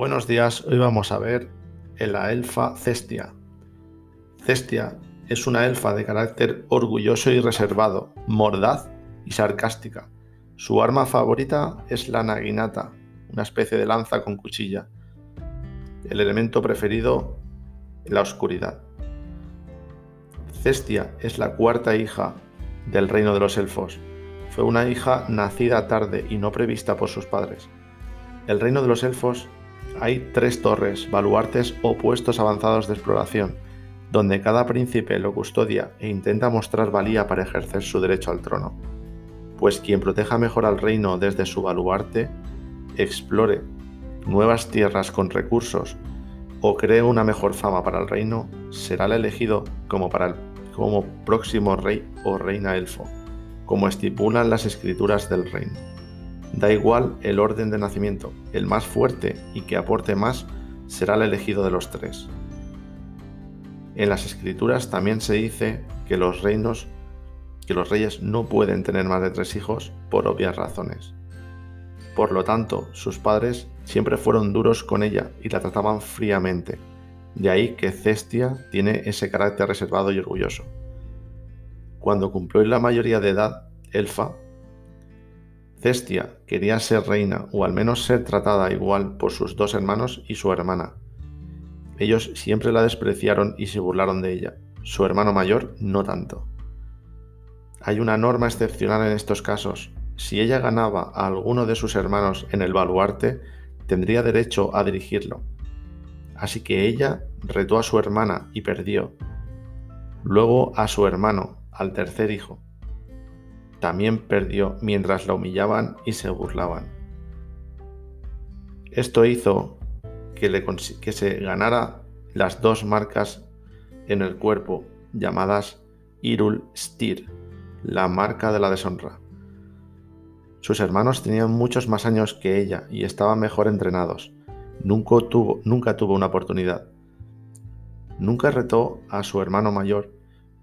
Buenos días, hoy vamos a ver la elfa Cestia. Cestia es una elfa de carácter orgulloso y reservado, mordaz y sarcástica. Su arma favorita es la naginata, una especie de lanza con cuchilla. El elemento preferido, la oscuridad. Cestia es la cuarta hija del reino de los elfos. Fue una hija nacida tarde y no prevista por sus padres. El reino de los elfos hay tres torres, baluartes o puestos avanzados de exploración, donde cada príncipe lo custodia e intenta mostrar valía para ejercer su derecho al trono. Pues quien proteja mejor al reino desde su baluarte, explore nuevas tierras con recursos o cree una mejor fama para el reino, será el elegido como, como próximo rey o reina elfo, como estipulan las escrituras del reino. Da igual el orden de nacimiento, el más fuerte y que aporte más será el elegido de los tres. En las escrituras también se dice que los reinos, que los reyes no pueden tener más de tres hijos por obvias razones. Por lo tanto, sus padres siempre fueron duros con ella y la trataban fríamente. De ahí que Cestia tiene ese carácter reservado y orgulloso. Cuando cumplió la mayoría de edad, Elfa Cestia quería ser reina o al menos ser tratada igual por sus dos hermanos y su hermana. Ellos siempre la despreciaron y se burlaron de ella. Su hermano mayor no tanto. Hay una norma excepcional en estos casos. Si ella ganaba a alguno de sus hermanos en el baluarte, tendría derecho a dirigirlo. Así que ella retó a su hermana y perdió. Luego a su hermano, al tercer hijo también perdió mientras la humillaban y se burlaban. Esto hizo que, se ganara las dos marcas en el cuerpo llamadas Irul Stir, la marca de la deshonra. Sus hermanos tenían muchos más años que ella y estaban mejor entrenados. Nunca tuvo, nunca tuvo una oportunidad. Nunca retó a su hermano mayor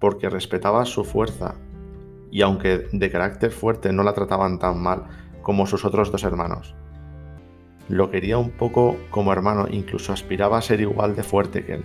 porque respetaba su fuerza y aunque de carácter fuerte no la trataban tan mal como sus otros dos hermanos. Lo quería un poco como hermano, incluso aspiraba a ser igual de fuerte que él.